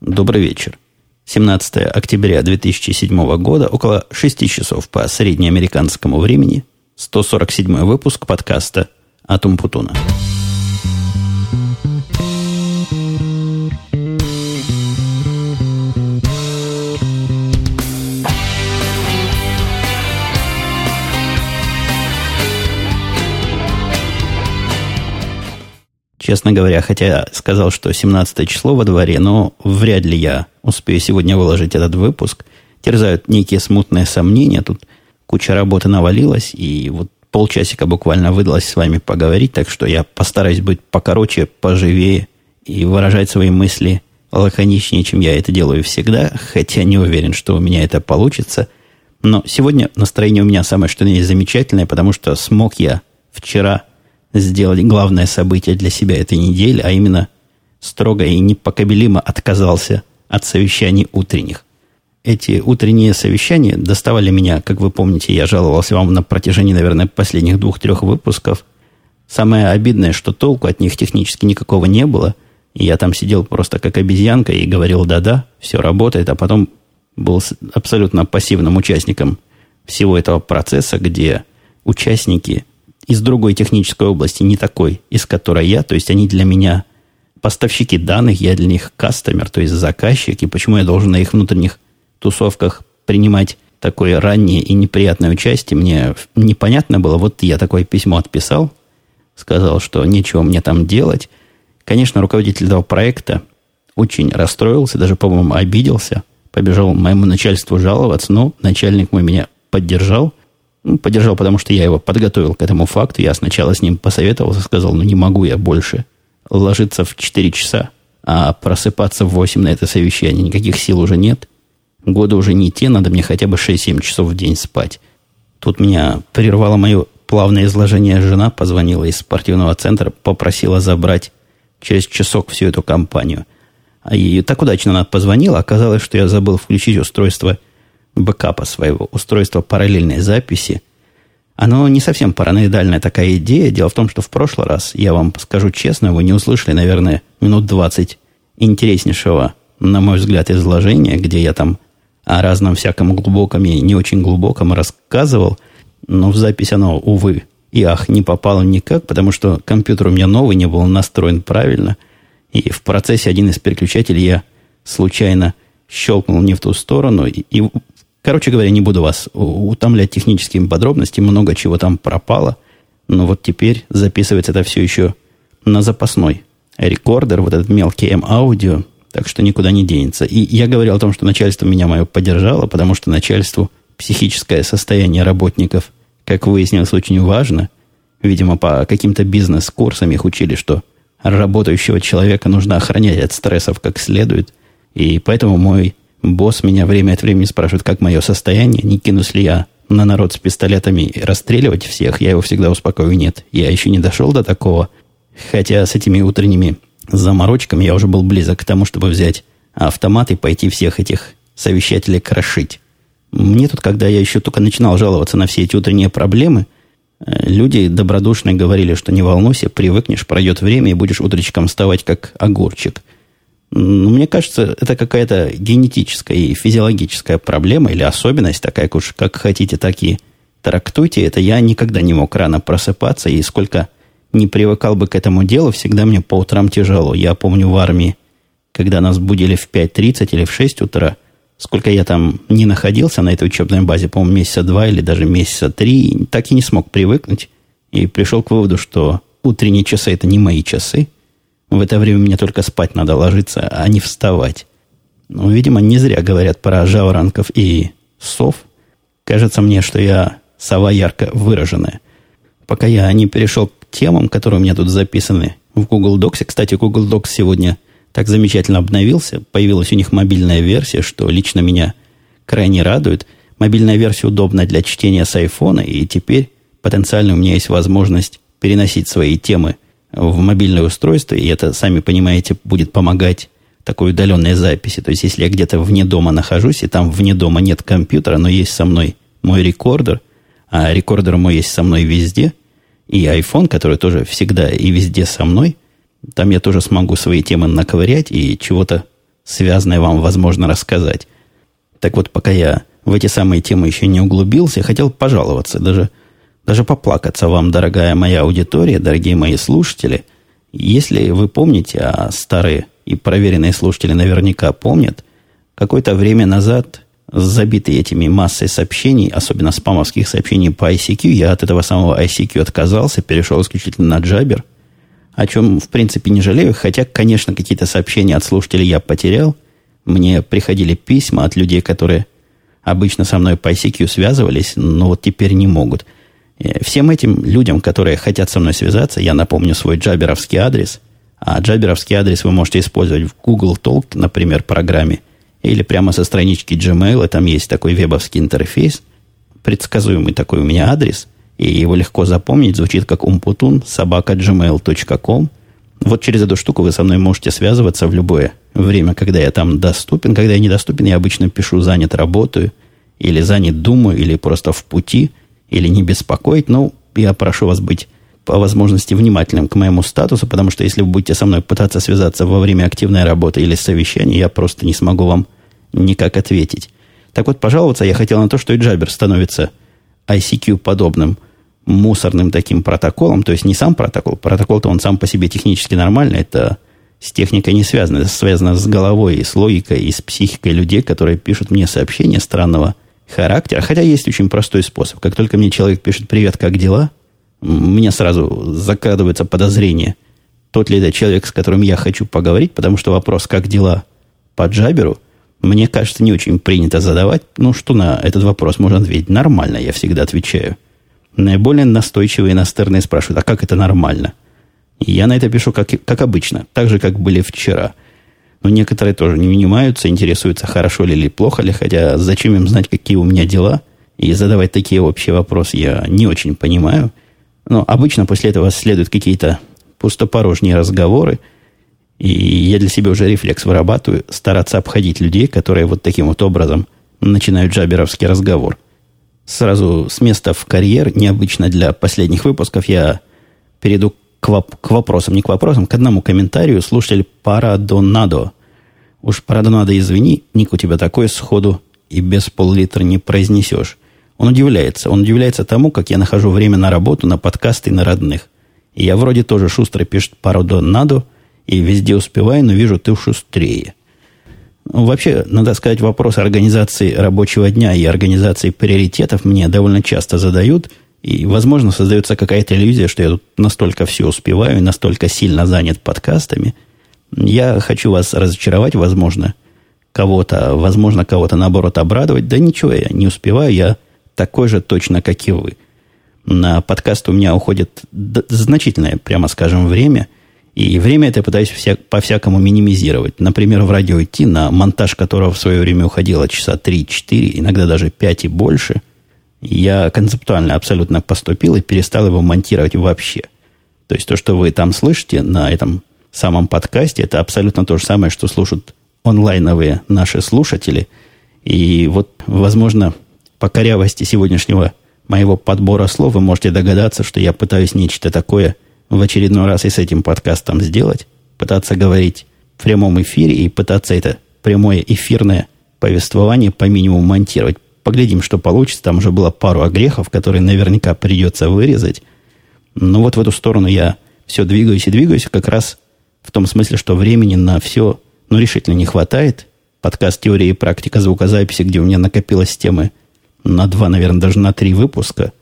Добрый вечер. 17 октября 2007 года, около 6 часов по среднеамериканскому времени, 147 выпуск подкаста «Атум Путуна». Честно говоря, хотя сказал, что 17 число во дворе, но вряд ли я успею сегодня выложить этот выпуск. Терзают некие смутные сомнения. Тут куча работы навалилась, и вот полчасика буквально выдалось с вами поговорить, так что я постараюсь быть покороче, поживее и выражать свои мысли лаконичнее, чем я это делаю всегда, хотя не уверен, что у меня это получится. Но сегодня настроение у меня самое что ни есть замечательное, потому что смог я вчера сделать главное событие для себя этой недели, а именно строго и непокобелимо отказался от совещаний утренних. Эти утренние совещания доставали меня, как вы помните, я жаловался вам на протяжении, наверное, последних двух-трех выпусков. Самое обидное, что толку от них технически никакого не было. И я там сидел просто как обезьянка и говорил «да-да, все работает», а потом был абсолютно пассивным участником всего этого процесса, где участники из другой технической области, не такой, из которой я. То есть они для меня поставщики данных, я для них кастомер, то есть заказчик. И почему я должен на их внутренних тусовках принимать такое раннее и неприятное участие, мне непонятно было. Вот я такое письмо отписал, сказал, что нечего мне там делать. Конечно, руководитель этого проекта очень расстроился, даже, по-моему, обиделся, побежал моему начальству жаловаться, но начальник мой меня поддержал – поддержал, потому что я его подготовил к этому факту. Я сначала с ним посоветовался, сказал, ну не могу я больше ложиться в 4 часа, а просыпаться в 8 на это совещание. Никаких сил уже нет. Годы уже не те, надо мне хотя бы 6-7 часов в день спать. Тут меня прервало мое плавное изложение жена, позвонила из спортивного центра, попросила забрать через часок всю эту компанию. И так удачно она позвонила, оказалось, что я забыл включить устройство – бэкапа своего устройства параллельной записи, оно не совсем параноидальная такая идея. Дело в том, что в прошлый раз, я вам скажу честно, вы не услышали, наверное, минут 20 интереснейшего, на мой взгляд, изложения, где я там о разном всяком глубоком и не очень глубоком рассказывал, но в запись оно, увы, и ах, не попало никак, потому что компьютер у меня новый, не был настроен правильно, и в процессе один из переключателей я случайно щелкнул не в ту сторону, и, и Короче говоря, не буду вас утомлять техническими подробностями, много чего там пропало. Но вот теперь записывается это все еще на запасной рекордер, вот этот мелкий М-аудио, так что никуда не денется. И я говорил о том, что начальство меня мое поддержало, потому что начальству психическое состояние работников, как выяснилось, очень важно. Видимо, по каким-то бизнес-курсам их учили, что работающего человека нужно охранять от стрессов как следует. И поэтому мой Босс меня время от времени спрашивает, как мое состояние, не кинусь ли я на народ с пистолетами расстреливать всех. Я его всегда успокою, нет. Я еще не дошел до такого. Хотя с этими утренними заморочками я уже был близок к тому, чтобы взять автомат и пойти всех этих совещателей крошить. Мне тут, когда я еще только начинал жаловаться на все эти утренние проблемы, э, люди добродушно говорили, что не волнуйся, привыкнешь, пройдет время и будешь утречком вставать как огурчик. Ну, мне кажется, это какая-то генетическая и физиологическая проблема или особенность, такая уж как хотите, так и трактуйте. Это я никогда не мог рано просыпаться, и сколько не привыкал бы к этому делу, всегда мне по утрам тяжело. Я помню в армии, когда нас будили в 5.30 или в 6 утра, сколько я там не находился на этой учебной базе, по-моему, месяца два или даже месяца три, так и не смог привыкнуть. И пришел к выводу, что утренние часы – это не мои часы – в это время мне только спать надо ложиться, а не вставать. Ну, видимо, не зря говорят про жаворонков и сов. Кажется мне, что я сова ярко выраженная. Пока я не перешел к темам, которые у меня тут записаны в Google Docs. Кстати, Google Docs сегодня так замечательно обновился. Появилась у них мобильная версия, что лично меня крайне радует. Мобильная версия удобна для чтения с айфона, и теперь потенциально у меня есть возможность переносить свои темы – в мобильное устройство, и это, сами понимаете, будет помогать такой удаленной записи. То есть, если я где-то вне дома нахожусь, и там вне дома нет компьютера, но есть со мной мой рекордер, а рекордер мой есть со мной везде, и iPhone, который тоже всегда и везде со мной, там я тоже смогу свои темы наковырять и чего-то связанное вам возможно рассказать. Так вот, пока я в эти самые темы еще не углубился, хотел пожаловаться, даже, даже поплакаться вам, дорогая моя аудитория, дорогие мои слушатели. Если вы помните, а старые и проверенные слушатели наверняка помнят, какое-то время назад, забитый этими массой сообщений, особенно спамовских сообщений по ICQ, я от этого самого ICQ отказался, перешел исключительно на Jabber, о чем, в принципе, не жалею, хотя, конечно, какие-то сообщения от слушателей я потерял. Мне приходили письма от людей, которые обычно со мной по ICQ связывались, но вот теперь не могут. Э, всем этим людям, которые хотят со мной связаться, я напомню свой джаберовский адрес. А джаберовский адрес вы можете использовать в Google Talk, например, программе, или прямо со странички Gmail, там есть такой вебовский интерфейс, предсказуемый такой у меня адрес, и его легко запомнить, звучит как umputun собака gmail.com. Вот через эту штуку вы со мной можете связываться в любое время, когда я там доступен. Когда я недоступен, я обычно пишу «занят, работаю», или «занят, думаю», или просто «в пути», или «не беспокоить». Ну, я прошу вас быть по возможности внимательным к моему статусу, потому что если вы будете со мной пытаться связаться во время активной работы или совещания, я просто не смогу вам никак ответить. Так вот, пожаловаться я хотел на то, что и Джабер становится ICQ-подобным мусорным таким протоколом, то есть не сам протокол, протокол-то он сам по себе технически нормальный, это с техникой не связано. Это связано с головой, и с логикой, и с психикой людей, которые пишут мне сообщения странного характера. Хотя есть очень простой способ. Как только мне человек пишет «Привет, как дела?», мне сразу закрадывается подозрение, тот ли это человек, с которым я хочу поговорить, потому что вопрос «как дела?» по джаберу, мне кажется, не очень принято задавать. Ну, что на этот вопрос можно ответить? Нормально, я всегда отвечаю. Наиболее настойчивые иностранные спрашивают, а как это нормально? Я на это пишу, как, как обычно, так же, как были вчера. Но некоторые тоже не унимаются, интересуются, хорошо ли или плохо ли, хотя зачем им знать, какие у меня дела, и задавать такие общие вопросы я не очень понимаю. Но обычно после этого следуют какие-то пустопорожние разговоры, и я для себя уже рефлекс вырабатываю, стараться обходить людей, которые вот таким вот образом начинают джаберовский разговор. Сразу с места в карьер, необычно для последних выпусков, я перейду к, воп- к вопросам, не к вопросам, к одному комментарию слушатель Парадонадо. Уж Парадонадо, извини, ник у тебя такой сходу и без пол-литра не произнесешь. Он удивляется. Он удивляется тому, как я нахожу время на работу, на подкасты и на родных. И я вроде тоже шустро пишет Парадонадо, и везде успеваю, но вижу, ты шустрее. Ну, вообще, надо сказать, вопрос организации рабочего дня и организации приоритетов мне довольно часто задают – и, возможно, создается какая-то иллюзия, что я тут настолько все успеваю и настолько сильно занят подкастами. Я хочу вас разочаровать, возможно, кого-то, возможно, кого-то, наоборот, обрадовать. Да ничего, я не успеваю, я такой же точно, как и вы. На подкаст у меня уходит значительное, прямо скажем, время. И время это я пытаюсь вся, по-всякому минимизировать. Например, в радио идти, на монтаж которого в свое время уходило часа 3-4, иногда даже 5 и больше – я концептуально абсолютно поступил и перестал его монтировать вообще. То есть то, что вы там слышите на этом самом подкасте, это абсолютно то же самое, что слушают онлайновые наши слушатели. И вот, возможно, по корявости сегодняшнего моего подбора слов вы можете догадаться, что я пытаюсь нечто такое в очередной раз и с этим подкастом сделать. Пытаться говорить в прямом эфире и пытаться это прямое эфирное повествование по минимуму монтировать. Поглядим, что получится. Там уже было пару огрехов, которые наверняка придется вырезать. Но вот в эту сторону я все двигаюсь и двигаюсь, как раз в том смысле, что времени на все, ну, решительно не хватает. Подкаст «Теория и практика звукозаписи», где у меня накопилось темы на два, наверное, даже на три выпуска,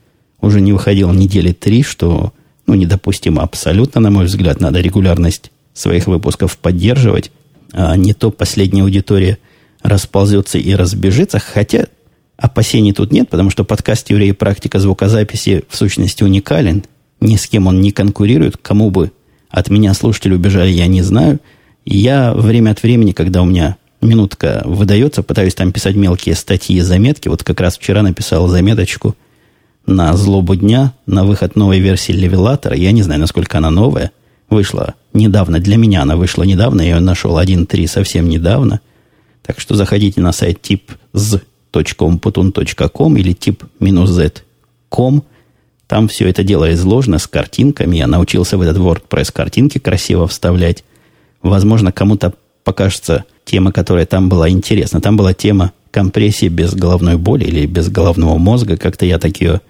уже не выходил недели три, что, ну, недопустимо абсолютно, на мой взгляд. Надо регулярность своих выпусков поддерживать, а не то последняя аудитория расползется и разбежится. Хотя Опасений тут нет, потому что подкаст «Теория и практика звукозаписи» в сущности уникален. Ни с кем он не конкурирует. Кому бы от меня слушатели убежали, я не знаю. Я время от времени, когда у меня минутка выдается, пытаюсь там писать мелкие статьи и заметки. Вот как раз вчера написал заметочку на злобу дня, на выход новой версии левелатора. Я не знаю, насколько она новая. Вышла недавно. Для меня она вышла недавно. Я ее нашел 1.3 совсем недавно. Так что заходите на сайт тип з .umputun.com или тип -z.com. Там все это дело изложено с картинками. Я научился в этот WordPress картинки красиво вставлять. Возможно, кому-то покажется тема, которая там была интересна. Там была тема компрессии без головной боли или без головного мозга. Как-то я так ее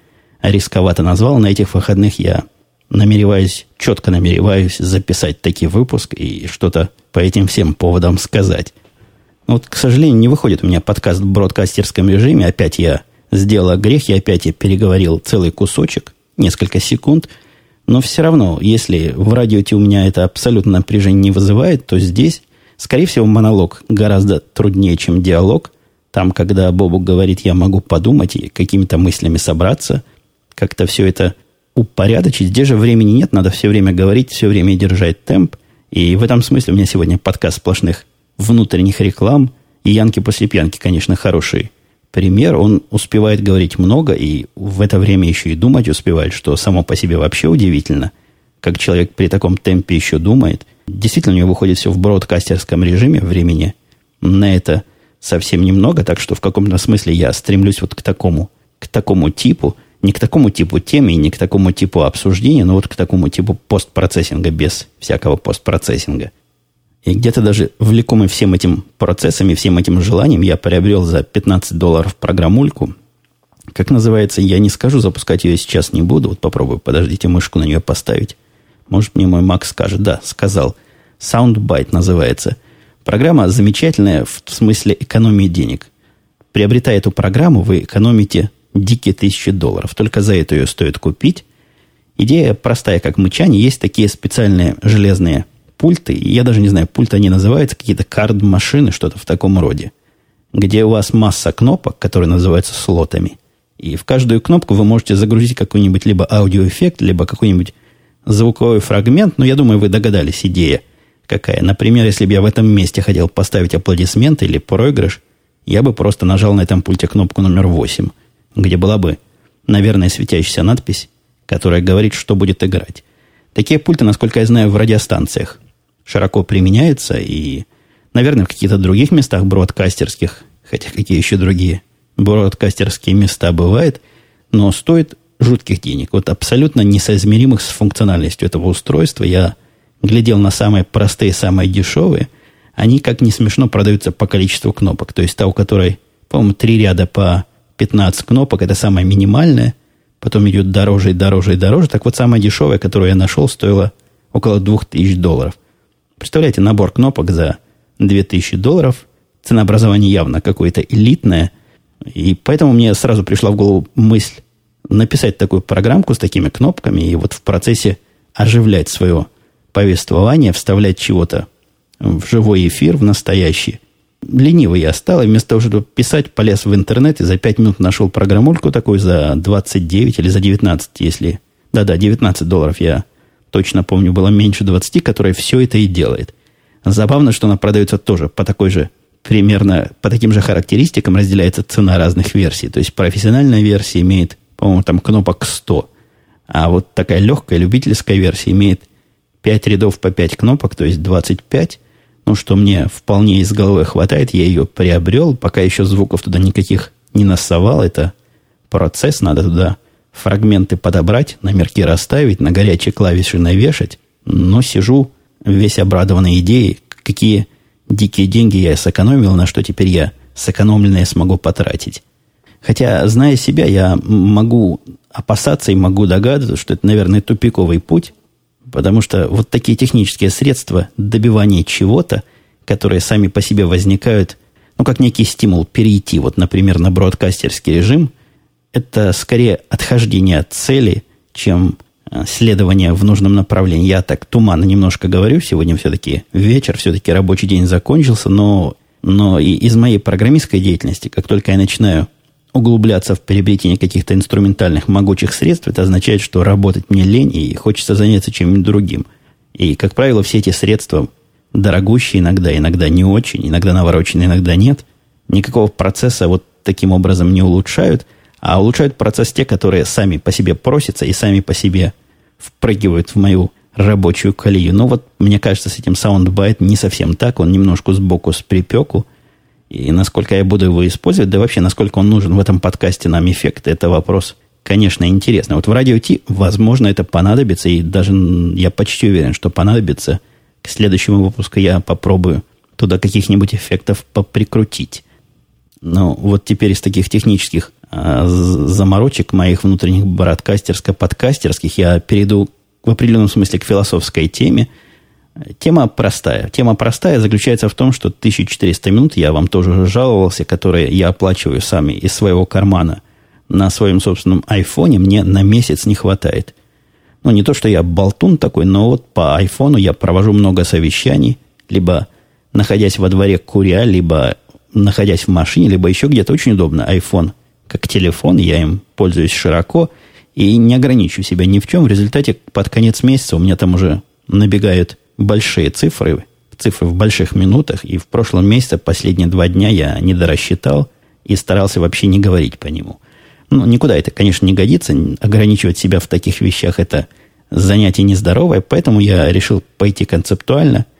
рисковато назвал. На этих выходных я намереваюсь, четко намереваюсь записать такой выпуск и что-то по этим всем поводам сказать. Вот, к сожалению, не выходит у меня подкаст в бродкастерском режиме. Опять я сделал грех, я опять переговорил целый кусочек, несколько секунд. Но все равно, если в радио у меня это абсолютно напряжение не вызывает, то здесь, скорее всего, монолог гораздо труднее, чем диалог. Там, когда Бобук говорит, я могу подумать и какими-то мыслями собраться, как-то все это упорядочить. Здесь же времени нет, надо все время говорить, все время держать темп. И в этом смысле у меня сегодня подкаст сплошных внутренних реклам. И Янки после пьянки, конечно, хороший пример. Он успевает говорить много и в это время еще и думать успевает, что само по себе вообще удивительно. Как человек при таком темпе еще думает. Действительно, у него выходит все в бродкастерском режиме времени. На это совсем немного, так что в каком-то смысле я стремлюсь вот к такому, к такому типу, не к такому типу темы, не к такому типу обсуждения, но вот к такому типу постпроцессинга без всякого постпроцессинга. И где-то даже влекомый всем этим процессом и всем этим желанием я приобрел за 15 долларов программульку. Как называется, я не скажу, запускать ее сейчас не буду. Вот попробую, подождите, мышку на нее поставить. Может, мне мой Макс скажет. Да, сказал. Soundbite называется. Программа замечательная в смысле экономии денег. Приобретая эту программу, вы экономите дикие тысячи долларов. Только за это ее стоит купить. Идея простая, как мычание. Есть такие специальные железные пульты, я даже не знаю, пульты они называются, какие-то кард-машины, что-то в таком роде, где у вас масса кнопок, которые называются слотами. И в каждую кнопку вы можете загрузить какой-нибудь либо аудиоэффект, либо какой-нибудь звуковой фрагмент. Но я думаю, вы догадались, идея какая. Например, если бы я в этом месте хотел поставить аплодисменты или проигрыш, я бы просто нажал на этом пульте кнопку номер 8, где была бы, наверное, светящаяся надпись, которая говорит, что будет играть. Такие пульты, насколько я знаю, в радиостанциях широко применяется и, наверное, в каких-то других местах бродкастерских, хотя какие еще другие бродкастерские места бывают, но стоит жутких денег. Вот абсолютно несоизмеримых с функциональностью этого устройства. Я глядел на самые простые, самые дешевые. Они, как не смешно, продаются по количеству кнопок. То есть та, у которой, по-моему, три ряда по 15 кнопок, это самая минимальная. Потом идет дороже и дороже и дороже. Так вот, самая дешевая, которую я нашел, стоила около 2000 долларов – Представляете, набор кнопок за 2000 долларов. Ценообразование явно какое-то элитное. И поэтому мне сразу пришла в голову мысль написать такую программку с такими кнопками и вот в процессе оживлять свое повествование, вставлять чего-то в живой эфир, в настоящий. Ленивый я стал, и вместо того, чтобы писать, полез в интернет и за 5 минут нашел программульку такую за 29 или за 19, если... Да-да, 19 долларов я точно помню, было меньше 20, которая все это и делает. Забавно, что она продается тоже по такой же, примерно по таким же характеристикам разделяется цена разных версий. То есть профессиональная версия имеет, по-моему, там кнопок 100, а вот такая легкая любительская версия имеет 5 рядов по 5 кнопок, то есть 25. Ну, что мне вполне из головы хватает, я ее приобрел, пока еще звуков туда никаких не насовал. Это процесс, надо туда фрагменты подобрать, номерки расставить, на горячие клавиши навешать, но сижу весь обрадованный идеей, какие дикие деньги я сэкономил, на что теперь я сэкономленное смогу потратить. Хотя, зная себя, я могу опасаться и могу догадываться, что это, наверное, тупиковый путь, потому что вот такие технические средства добивания чего-то, которые сами по себе возникают, ну, как некий стимул перейти, вот, например, на бродкастерский режим, это скорее отхождение от цели, чем э, следование в нужном направлении. Я так туманно немножко говорю, сегодня все-таки вечер, все-таки рабочий день закончился, но, но и из моей программистской деятельности, как только я начинаю углубляться в приобретение каких-то инструментальных могучих средств, это означает, что работать мне лень и хочется заняться чем-нибудь другим. И, как правило, все эти средства дорогущие иногда, иногда не очень, иногда навороченные, иногда нет. Никакого процесса вот таким образом не улучшают – а улучшают процесс те, которые сами по себе просятся и сами по себе впрыгивают в мою рабочую колею. Но вот мне кажется, с этим Soundbite не совсем так. Он немножко сбоку с припеку. И насколько я буду его использовать, да вообще, насколько он нужен в этом подкасте нам эффект, это вопрос, конечно, интересный. Вот в радио Ти, возможно, это понадобится, и даже я почти уверен, что понадобится. К следующему выпуску я попробую туда каких-нибудь эффектов поприкрутить. Но вот теперь из таких технических заморочек моих внутренних бродкастерско-подкастерских я перейду в определенном смысле к философской теме. Тема простая. Тема простая заключается в том, что 1400 минут, я вам тоже уже жаловался, которые я оплачиваю сами из своего кармана на своем собственном айфоне, мне на месяц не хватает. Ну, не то, что я болтун такой, но вот по айфону я провожу много совещаний, либо находясь во дворе куря, либо находясь в машине, либо еще где-то очень удобно. iPhone как телефон, я им пользуюсь широко и не ограничиваю себя ни в чем. В результате под конец месяца у меня там уже набегают большие цифры, цифры в больших минутах, и в прошлом месяце, последние два дня я не дорассчитал и старался вообще не говорить по нему. Ну, никуда это, конечно, не годится. Ограничивать себя в таких вещах – это занятие нездоровое, поэтому я решил пойти концептуально –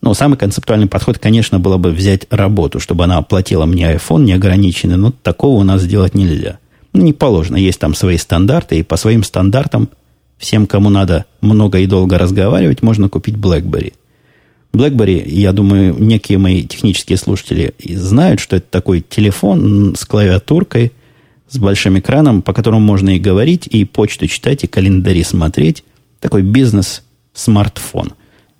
но самый концептуальный подход, конечно, было бы взять работу, чтобы она оплатила мне iPhone неограниченный, но такого у нас сделать нельзя. Ну, не положено. Есть там свои стандарты, и по своим стандартам всем, кому надо много и долго разговаривать, можно купить BlackBerry. BlackBerry, я думаю, некие мои технические слушатели знают, что это такой телефон с клавиатуркой, с большим экраном, по которому можно и говорить, и почту читать, и календари смотреть. Такой бизнес-смартфон.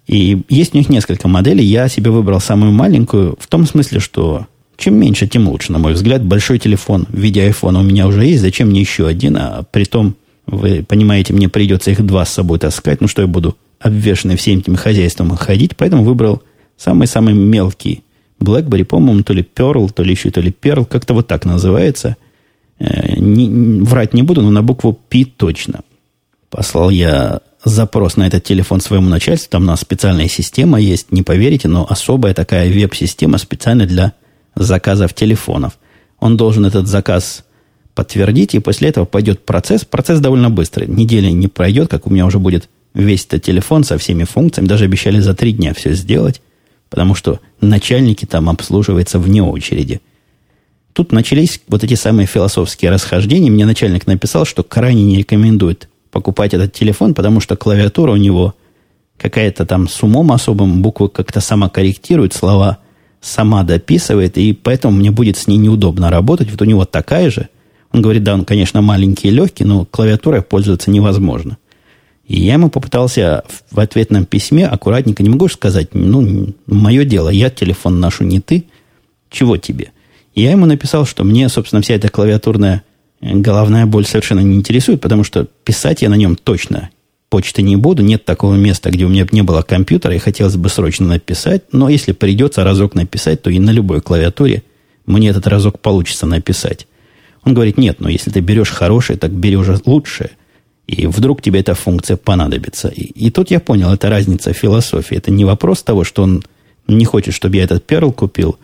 И есть у них несколько моделей. Я себе выбрал самую маленькую в том смысле, что чем меньше, тем лучше, на мой взгляд. Большой телефон в виде айфона у меня уже есть. Зачем мне еще один? А при том, вы понимаете, мне придется их два с собой таскать. Ну, что я буду обвешенный всем этим хозяйством ходить. Поэтому выбрал самый-самый мелкий BlackBerry, по-моему, то ли Pearl, то ли еще то ли Pearl, как-то вот так называется. Э, не, врать не буду, но на букву P точно. Послал я запрос на этот телефон своему начальству. Там у нас специальная система есть, не поверите, но особая такая веб-система специально для заказов телефонов. Он должен этот заказ подтвердить, и после этого пойдет процесс. Процесс довольно быстрый. Недели не пройдет, как у меня уже будет весь этот телефон со всеми функциями. Даже обещали за три дня все сделать, потому что начальники там обслуживаются вне очереди. Тут начались вот эти самые философские расхождения. Мне начальник написал, что крайне не рекомендует покупать этот телефон, потому что клавиатура у него какая-то там с умом особым, буквы как-то сама корректирует, слова сама дописывает, и поэтому мне будет с ней неудобно работать. Вот у него такая же. Он говорит, да, он, конечно, маленький и легкий, но клавиатурой пользоваться невозможно. И я ему попытался в ответном письме аккуратненько, не могу сказать, ну, мое дело, я телефон ношу, не ты, чего тебе? И я ему написал, что мне, собственно, вся эта клавиатурная головная боль совершенно не интересует, потому что писать я на нем точно почты не буду. Нет такого места, где у меня не было компьютера, и хотелось бы срочно написать. Но если придется разок написать, то и на любой клавиатуре мне этот разок получится написать. Он говорит, нет, но если ты берешь хорошее, так уже лучшее. И вдруг тебе эта функция понадобится. И, и тут я понял, это разница философии. Это не вопрос того, что он не хочет, чтобы я этот перл купил,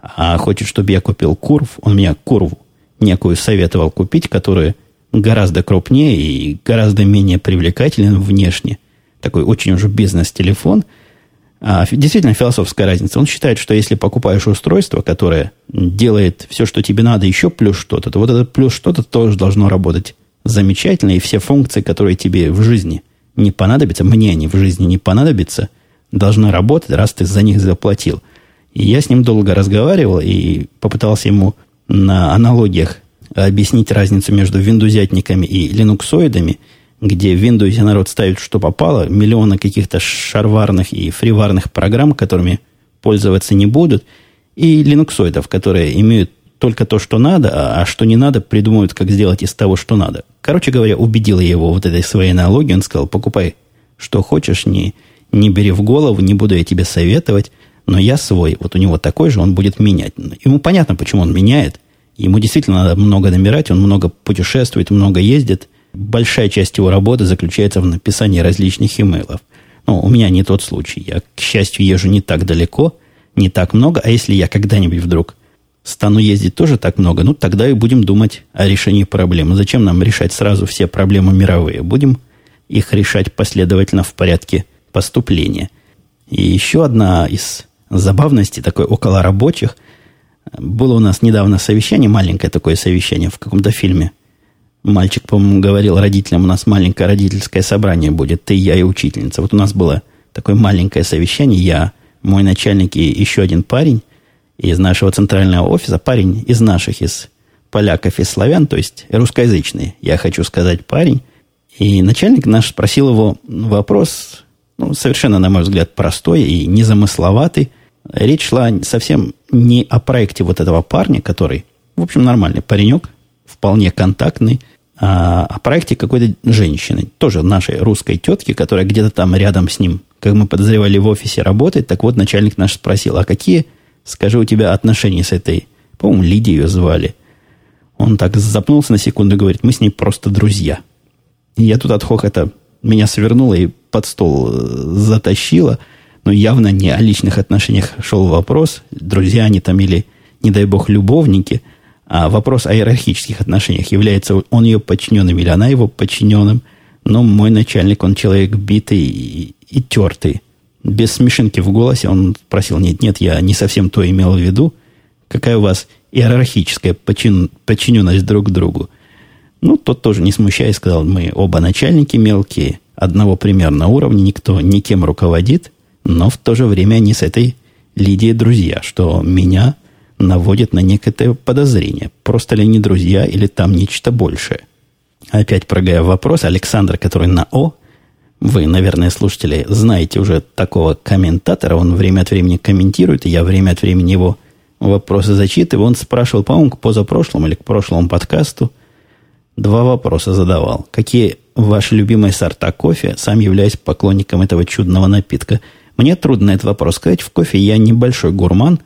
а хочет, чтобы я купил курв. Он меня курву некую советовал купить, которая гораздо крупнее и гораздо менее привлекателен внешне. Такой очень уже бизнес-телефон. А действительно философская разница. Он считает, что если покупаешь устройство, которое делает все, что тебе надо, еще плюс что-то, то вот это плюс что-то тоже должно работать замечательно, и все функции, которые тебе в жизни не понадобятся, мне они в жизни не понадобятся, должны работать, раз ты за них заплатил. И я с ним долго разговаривал и попытался ему на аналогиях объяснить разницу между виндузятниками и линуксоидами, где в Windows народ ставит, что попало, миллионы каких-то шарварных и фриварных программ, которыми пользоваться не будут, и линуксоидов, которые имеют только то, что надо, а, а что не надо, придумывают, как сделать из того, что надо. Короче говоря, убедила его вот этой своей аналогией. Он сказал, покупай, что хочешь, не, не бери в голову, не буду я тебе советовать но я свой, вот у него такой же, он будет менять. Ему понятно, почему он меняет. Ему действительно надо много набирать, он много путешествует, много ездит. Большая часть его работы заключается в написании различных имейлов. Но у меня не тот случай. Я, к счастью, езжу не так далеко, не так много. А если я когда-нибудь вдруг стану ездить тоже так много, ну, тогда и будем думать о решении проблемы. Зачем нам решать сразу все проблемы мировые? Будем их решать последовательно в порядке поступления. И еще одна из забавности такой около рабочих. Было у нас недавно совещание, маленькое такое совещание в каком-то фильме. Мальчик, по-моему, говорил родителям, у нас маленькое родительское собрание будет, ты, я и учительница. Вот у нас было такое маленькое совещание, я мой начальник и еще один парень из нашего центрального офиса, парень из наших, из поляков и славян, то есть русскоязычный, я хочу сказать, парень. И начальник наш спросил его вопрос, ну, совершенно, на мой взгляд, простой и незамысловатый. Речь шла совсем не о проекте вот этого парня, который, в общем, нормальный паренек, вполне контактный, а о проекте какой-то женщины, тоже нашей русской тетки, которая где-то там рядом с ним, как мы подозревали, в офисе работает. Так вот, начальник наш спросил, а какие, скажи, у тебя отношения с этой, по-моему, Лидией ее звали. Он так запнулся на секунду и говорит, мы с ней просто друзья. И я тут от хохота меня свернуло и под стол э, затащило, но явно не о личных отношениях шел вопрос, друзья они там или, не дай бог, любовники – а вопрос о иерархических отношениях, является он ее подчиненным или она его подчиненным. Но мой начальник, он человек битый и, и тертый. Без смешинки в голосе он спросил, нет, нет, я не совсем то имел в виду. Какая у вас иерархическая подчин, подчиненность друг к другу? Ну, тот тоже не смущаясь сказал, мы оба начальники мелкие, одного примерно уровня, никто никем руководит, но в то же время они с этой Лидией друзья, что меня – наводит на некое подозрение. Просто ли они друзья или там нечто большее? Опять прогая вопрос, Александр, который на О, вы, наверное, слушатели, знаете уже такого комментатора, он время от времени комментирует, и я время от времени его вопросы зачитываю. Он спрашивал, по-моему, к позапрошлому или к прошлому подкасту, два вопроса задавал. Какие ваши любимые сорта кофе? Сам являюсь поклонником этого чудного напитка. Мне трудно этот вопрос сказать. В кофе я небольшой гурман,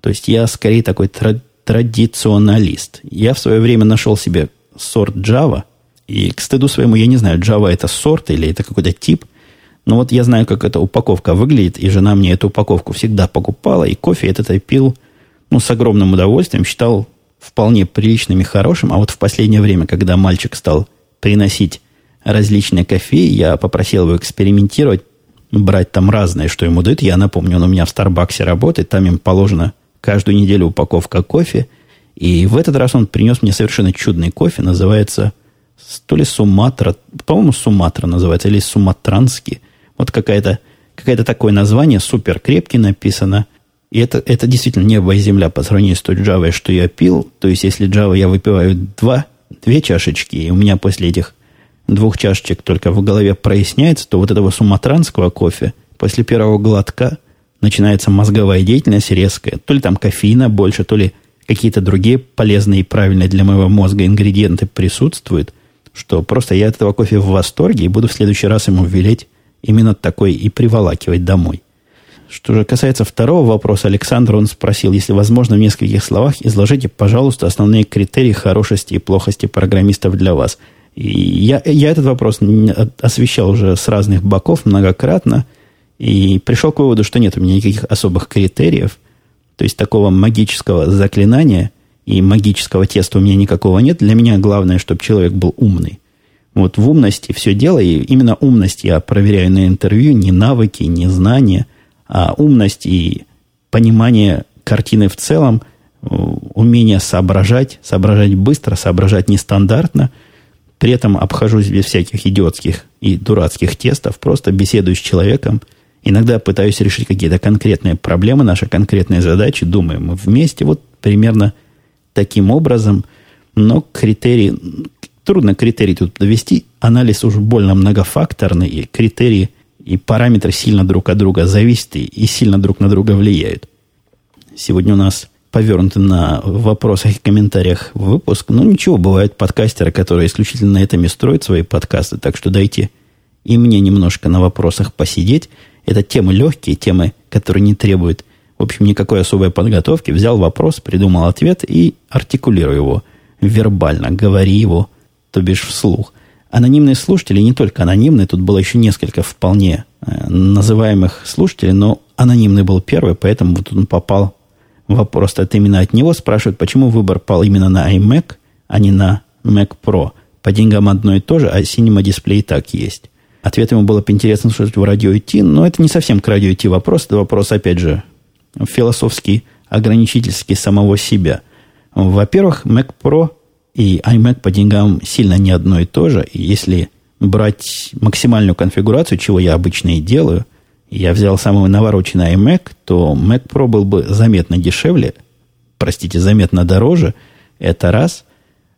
то есть я скорее такой тра- традиционалист. Я в свое время нашел себе сорт Java, и к стыду своему я не знаю, Java это сорт или это какой-то тип, но вот я знаю, как эта упаковка выглядит, и жена мне эту упаковку всегда покупала, и кофе этот я пил ну, с огромным удовольствием, считал вполне приличным и хорошим, а вот в последнее время, когда мальчик стал приносить различные кофе, я попросил его экспериментировать, брать там разное, что ему дают. Я напомню, он у меня в Старбаксе работает, там им положено каждую неделю упаковка кофе. И в этот раз он принес мне совершенно чудный кофе, называется то ли Суматра, по-моему, Суматра называется, или Суматранский. Вот какая-то какое такое название, супер крепкий написано. И это, это действительно небо и земля по сравнению с той Java, что я пил. То есть, если Java я выпиваю два, две чашечки, и у меня после этих двух чашечек только в голове проясняется, то вот этого суматранского кофе после первого глотка начинается мозговая деятельность резкая. То ли там кофеина больше, то ли какие-то другие полезные и правильные для моего мозга ингредиенты присутствуют, что просто я от этого кофе в восторге и буду в следующий раз ему велеть именно такой и приволакивать домой. Что же касается второго вопроса, Александр, он спросил, если возможно в нескольких словах, изложите, пожалуйста, основные критерии хорошести и плохости программистов для вас. Я, я этот вопрос освещал уже с разных боков многократно – и пришел к выводу, что нет у меня никаких особых критериев. То есть такого магического заклинания и магического теста у меня никакого нет. Для меня главное, чтобы человек был умный. Вот в умности все дело, и именно умность я проверяю на интервью, не навыки, не знания, а умность и понимание картины в целом, умение соображать, соображать быстро, соображать нестандартно, при этом обхожусь без всяких идиотских и дурацких тестов, просто беседую с человеком – Иногда пытаюсь решить какие-то конкретные проблемы, наши конкретные задачи, думаем мы вместе, вот примерно таким образом, но критерии, трудно критерии тут довести, анализ уж больно многофакторный, и критерии и параметры сильно друг от друга зависят и сильно друг на друга влияют. Сегодня у нас повернуты на вопросах и комментариях выпуск. Ну, ничего, бывают подкастеры, которые исключительно на этом и строят свои подкасты, так что дайте и мне немножко на вопросах посидеть. Это темы легкие, темы, которые не требуют, в общем, никакой особой подготовки. Взял вопрос, придумал ответ и артикулирую его вербально, говори его, то бишь вслух. Анонимные слушатели, не только анонимные, тут было еще несколько вполне э, называемых слушателей, но анонимный был первый, поэтому вот он попал вопрос от именно от него. Спрашивают, почему выбор пал именно на iMac, а не на Mac Pro. По деньгам одно и то же, а Cinema дисплей так есть. Ответ ему было бы интересно слушать в радио идти, но это не совсем к радио идти вопрос. Это вопрос, опять же, философский, ограничительский самого себя. Во-первых, Mac Pro и iMac по деньгам сильно не одно и то же. И если брать максимальную конфигурацию, чего я обычно и делаю, я взял самый навороченный iMac, то Mac Pro был бы заметно дешевле, простите, заметно дороже. Это раз.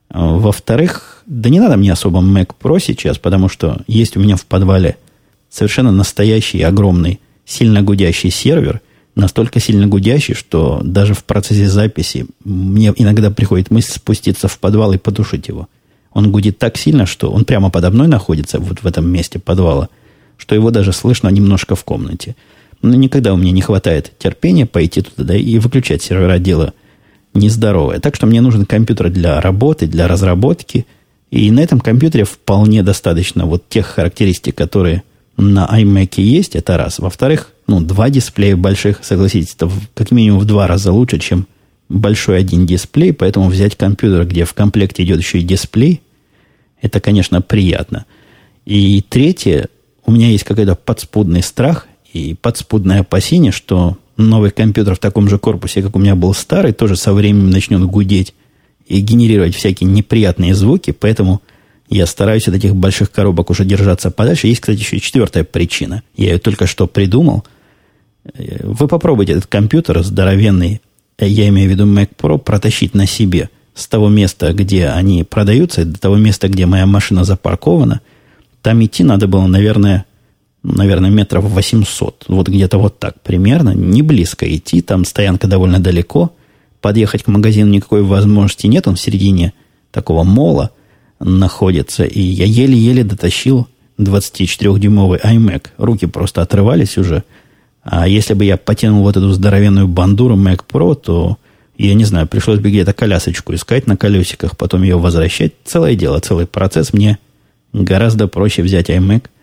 Во-вторых, да не надо мне особо Mac Pro сейчас, потому что есть у меня в подвале совершенно настоящий, огромный, сильно гудящий сервер, настолько сильно гудящий, что даже в процессе записи мне иногда приходит мысль спуститься в подвал и потушить его. Он гудит так сильно, что он прямо подо мной находится, вот в этом месте подвала, что его даже слышно немножко в комнате. Но никогда у меня не хватает терпения пойти туда и выключать сервера дела нездоровое. Так что мне нужен компьютер для работы, для разработки. И на этом компьютере вполне достаточно вот тех характеристик, которые на iMac есть, это раз. Во-вторых, ну, два дисплея больших, согласитесь, это как минимум в два раза лучше, чем большой один дисплей, поэтому взять компьютер, где в комплекте идет еще и дисплей, это, конечно, приятно. И третье, у меня есть какой-то подспудный страх и подспудное опасение, что новый компьютер в таком же корпусе, как у меня был старый, тоже со временем начнет гудеть и генерировать всякие неприятные звуки, поэтому я стараюсь от этих больших коробок уже держаться подальше. Есть, кстати, еще четвертая причина. Я ее только что придумал. Вы попробуйте этот компьютер здоровенный, я имею в виду Mac Pro, протащить на себе с того места, где они продаются, до того места, где моя машина запаркована. Там идти надо было, наверное, наверное, метров 800. Вот где-то вот так примерно. Не близко идти. Там стоянка довольно далеко. Подъехать к магазину никакой возможности нет. Он в середине такого мола находится. И я еле-еле дотащил 24-дюймовый iMac. Руки просто отрывались уже. А если бы я потянул вот эту здоровенную бандуру Mac Pro, то, я не знаю, пришлось бы где-то колясочку искать на колесиках, потом ее возвращать. Целое дело, целый процесс. Мне гораздо проще взять iMac –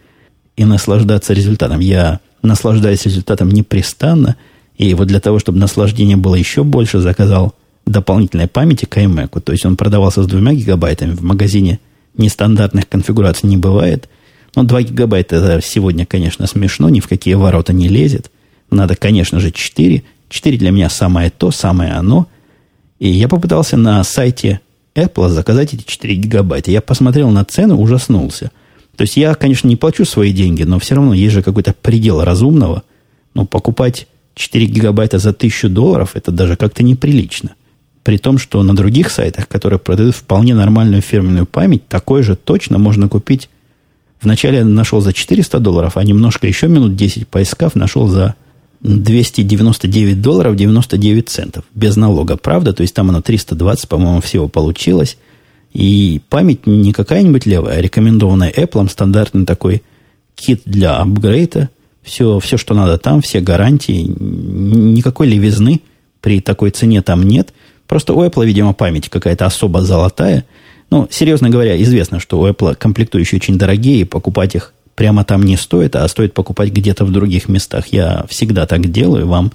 и наслаждаться результатом. Я наслаждаюсь результатом непрестанно, и вот для того, чтобы наслаждение было еще больше, заказал дополнительной памяти к iMac. То есть он продавался с двумя гигабайтами. В магазине нестандартных конфигураций не бывает. Но 2 гигабайта это сегодня, конечно, смешно, ни в какие ворота не лезет. Надо, конечно же, 4. 4 для меня самое то, самое оно. И я попытался на сайте Apple заказать эти 4 гигабайта. Я посмотрел на цену, ужаснулся – то есть я, конечно, не плачу свои деньги, но все равно есть же какой-то предел разумного. Но покупать 4 гигабайта за 1000 долларов, это даже как-то неприлично. При том, что на других сайтах, которые продают вполне нормальную фирменную память, такое же точно можно купить. Вначале я нашел за 400 долларов, а немножко еще минут 10 поискав, нашел за 299 долларов 99 центов. Без налога, правда? То есть там оно 320, по-моему, всего получилось. И память не какая-нибудь левая, а рекомендованная Apple, стандартный такой кит для апгрейда. Все, все, что надо там, все гарантии. Никакой левизны при такой цене там нет. Просто у Apple, видимо, память какая-то особо золотая. Ну, серьезно говоря, известно, что у Apple комплектующие очень дорогие, и покупать их прямо там не стоит, а стоит покупать где-то в других местах. Я всегда так делаю, вам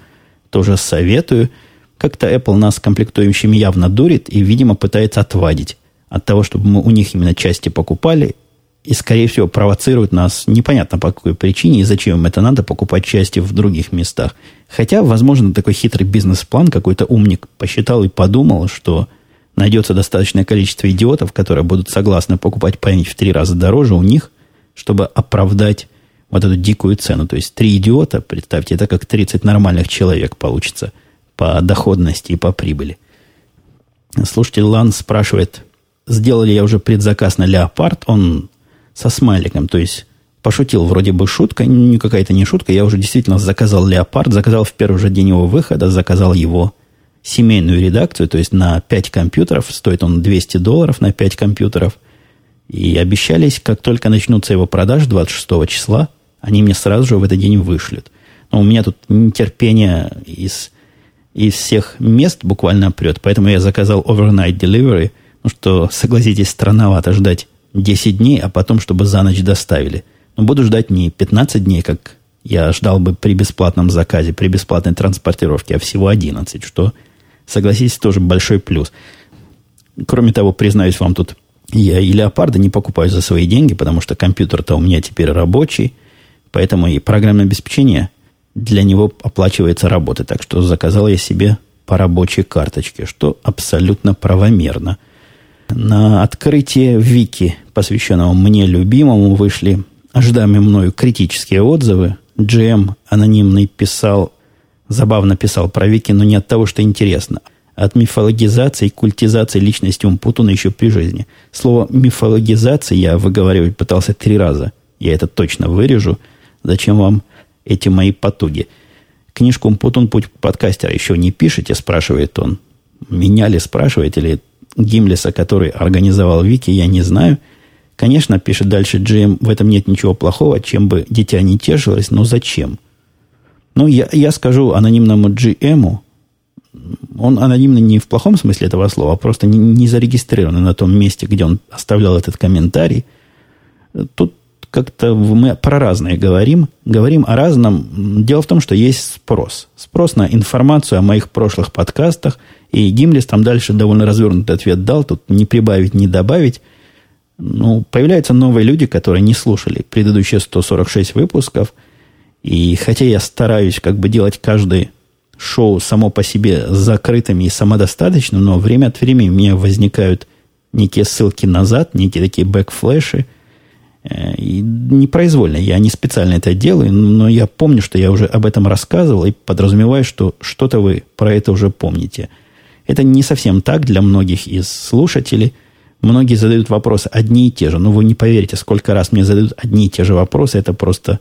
тоже советую. Как-то Apple нас комплектующими явно дурит и, видимо, пытается отвадить от того, чтобы мы у них именно части покупали, и, скорее всего, провоцирует нас непонятно по какой причине и зачем им это надо покупать части в других местах. Хотя, возможно, такой хитрый бизнес-план какой-то умник посчитал и подумал, что найдется достаточное количество идиотов, которые будут согласны покупать память в три раза дороже у них, чтобы оправдать вот эту дикую цену. То есть три идиота, представьте, это как 30 нормальных человек получится по доходности и по прибыли. Слушайте, Лан спрашивает, сделали я уже предзаказ на Леопард, он со смайликом, то есть пошутил, вроде бы шутка, не какая-то не шутка, я уже действительно заказал Леопард, заказал в первый же день его выхода, заказал его семейную редакцию, то есть на 5 компьютеров, стоит он 200 долларов на 5 компьютеров, и обещались, как только начнутся его продажи 26 числа, они мне сразу же в этот день вышлют. Но у меня тут нетерпение из, из всех мест буквально прет, поэтому я заказал overnight delivery – ну что, согласитесь, странновато ждать 10 дней, а потом, чтобы за ночь доставили. Но буду ждать не 15 дней, как я ждал бы при бесплатном заказе, при бесплатной транспортировке, а всего 11, что, согласитесь, тоже большой плюс. Кроме того, признаюсь вам тут, я и леопарда не покупаю за свои деньги, потому что компьютер-то у меня теперь рабочий, поэтому и программное обеспечение для него оплачивается работой. Так что заказал я себе по рабочей карточке, что абсолютно правомерно – на открытие вики, посвященного мне любимому, вышли ожидаемые мною критические отзывы. GM анонимный писал, забавно писал про Вики, но не от того, что интересно, от мифологизации и культизации личности Умпутуна еще при жизни. Слово мифологизация я выговаривать пытался три раза. Я это точно вырежу. Зачем вам эти мои потуги? Книжку Умпутун «Путь подкастера» еще не пишете, спрашивает он. Меня ли спрашивает, или Гимлеса, который организовал Вики, я не знаю – Конечно, пишет дальше Джим, в этом нет ничего плохого, чем бы дитя не тешилось, но зачем? Ну, я, я скажу анонимному GM, он анонимный не в плохом смысле этого слова, а просто не, не зарегистрированный на том месте, где он оставлял этот комментарий. Тут как-то мы про разное говорим. Говорим о разном. Дело в том, что есть спрос. Спрос на информацию о моих прошлых подкастах. И Гимлис там дальше довольно развернутый ответ дал. Тут не прибавить, не добавить ну, появляются новые люди, которые не слушали предыдущие 146 выпусков. И хотя я стараюсь как бы делать каждое шоу само по себе закрытыми и самодостаточным, но время от времени у меня возникают некие ссылки назад, некие такие бэкфлеши. Э, и непроизвольно, я не специально это делаю, но я помню, что я уже об этом рассказывал и подразумеваю, что что-то вы про это уже помните. Это не совсем так для многих из слушателей – Многие задают вопросы одни и те же. Ну, вы не поверите, сколько раз мне задают одни и те же вопросы. Это просто,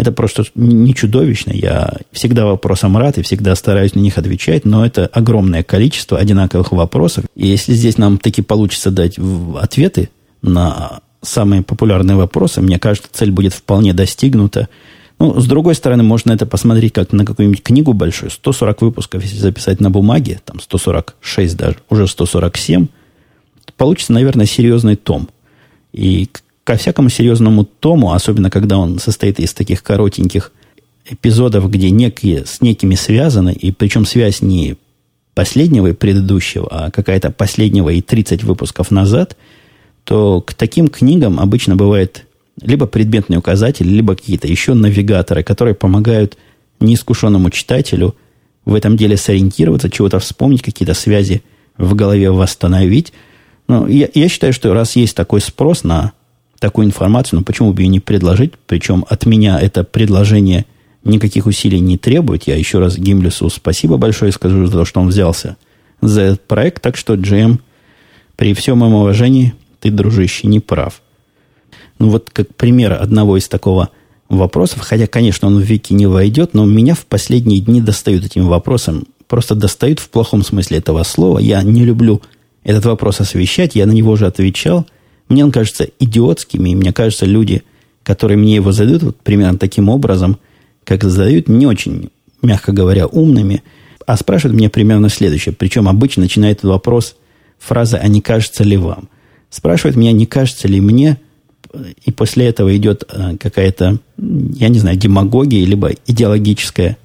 это просто не чудовищно. Я всегда вопросам рад и всегда стараюсь на них отвечать, но это огромное количество одинаковых вопросов. И если здесь нам таки получится дать ответы на самые популярные вопросы, мне кажется, цель будет вполне достигнута. Ну, с другой стороны, можно это посмотреть как на какую-нибудь книгу большую. 140 выпусков, если записать на бумаге, там 146 даже, уже 147 – получится, наверное, серьезный том. И ко всякому серьезному тому, особенно когда он состоит из таких коротеньких эпизодов, где некие с некими связаны, и причем связь не последнего и предыдущего, а какая-то последнего и 30 выпусков назад, то к таким книгам обычно бывает либо предметный указатель, либо какие-то еще навигаторы, которые помогают неискушенному читателю в этом деле сориентироваться, чего-то вспомнить, какие-то связи в голове восстановить – ну, я, я считаю, что раз есть такой спрос на такую информацию, ну почему бы ее не предложить? Причем от меня это предложение никаких усилий не требует. Я еще раз Гимлесу спасибо большое скажу за то, что он взялся за этот проект. Так что, Джем, при всем моем уважении, ты, дружище, не прав. Ну вот как пример одного из такого вопросов, хотя, конечно, он в Вики не войдет, но меня в последние дни достают этим вопросом. Просто достают в плохом смысле этого слова. Я не люблю этот вопрос освещать, я на него уже отвечал. Мне он кажется идиотским, и мне кажется, люди, которые мне его задают вот примерно таким образом, как задают, не очень, мягко говоря, умными, а спрашивают меня примерно следующее. Причем обычно начинает этот вопрос фраза «А не кажется ли вам?». Спрашивает меня, не кажется ли мне, и после этого идет э, какая-то, я не знаю, демагогия, либо идеологическая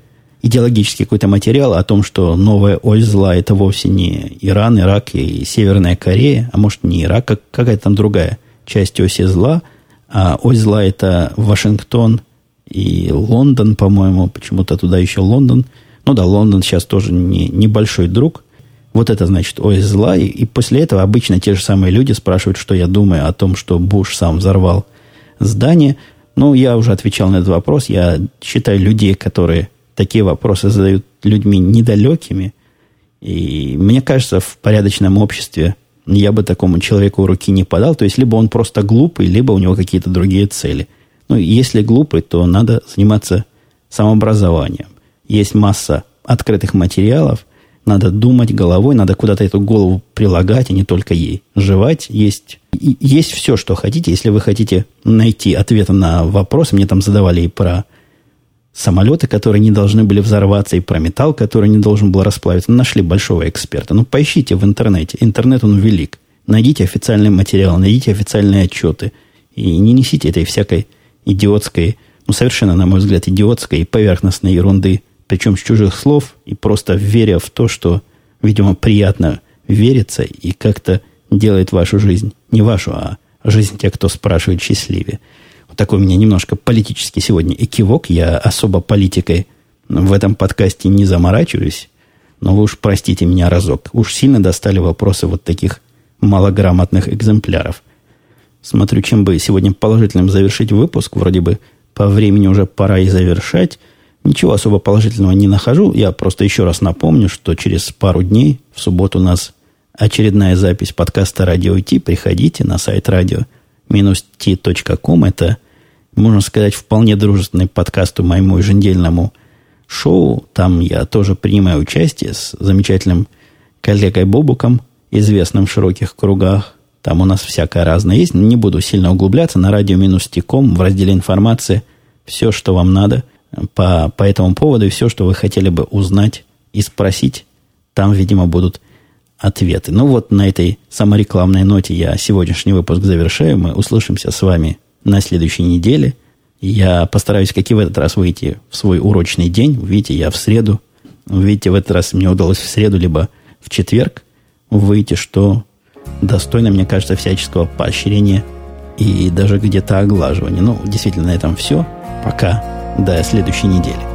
идеологический какой-то материал о том, что новая ось зла это вовсе не Иран, Ирак и Северная Корея, а может не Ирак, как какая-то там другая часть оси зла, а ось зла это Вашингтон и Лондон, по-моему, почему-то туда еще Лондон. Ну да, Лондон сейчас тоже не, небольшой друг. Вот это значит ось зла. И, и после этого обычно те же самые люди спрашивают, что я думаю о том, что Буш сам взорвал здание. Ну, я уже отвечал на этот вопрос. Я считаю людей, которые такие вопросы задают людьми недалекими. И мне кажется, в порядочном обществе я бы такому человеку руки не подал. То есть, либо он просто глупый, либо у него какие-то другие цели. Ну, если глупый, то надо заниматься самообразованием. Есть масса открытых материалов, надо думать головой, надо куда-то эту голову прилагать, а не только ей жевать. Есть, есть все, что хотите. Если вы хотите найти ответы на вопросы, мне там задавали и про самолеты, которые не должны были взорваться, и про металл, который не должен был расплавиться. Нашли большого эксперта. Ну, поищите в интернете. Интернет, он велик. Найдите официальный материал, найдите официальные отчеты. И не несите этой всякой идиотской, ну, совершенно, на мой взгляд, идиотской и поверхностной ерунды, причем с чужих слов, и просто веря в то, что, видимо, приятно верится и как-то делает вашу жизнь, не вашу, а жизнь тех, кто спрашивает, счастливее такой у меня немножко политический сегодня экивок. Я особо политикой в этом подкасте не заморачиваюсь. Но вы уж простите меня разок. Уж сильно достали вопросы вот таких малограмотных экземпляров. Смотрю, чем бы сегодня положительным завершить выпуск. Вроде бы по времени уже пора и завершать. Ничего особо положительного не нахожу. Я просто еще раз напомню, что через пару дней, в субботу у нас очередная запись подкаста «Радио Ти». Приходите на сайт radio-t.com. Это, можно сказать, вполне дружественный подкаст моему еженедельному шоу. Там я тоже принимаю участие с замечательным коллегой Бобуком, известным в широких кругах. Там у нас всякое разное есть. Не буду сильно углубляться. На радио-тиком в разделе информации все, что вам надо по, по этому поводу, и все, что вы хотели бы узнать и спросить, там, видимо, будут ответы. Ну вот на этой саморекламной ноте я сегодняшний выпуск завершаю. Мы услышимся с вами на следующей неделе. Я постараюсь, как и в этот раз, выйти в свой урочный день. Видите, я в среду. Видите, в этот раз мне удалось в среду, либо в четверг выйти, что достойно, мне кажется, всяческого поощрения и даже где-то оглаживания. Ну, действительно, на этом все. Пока. До следующей недели.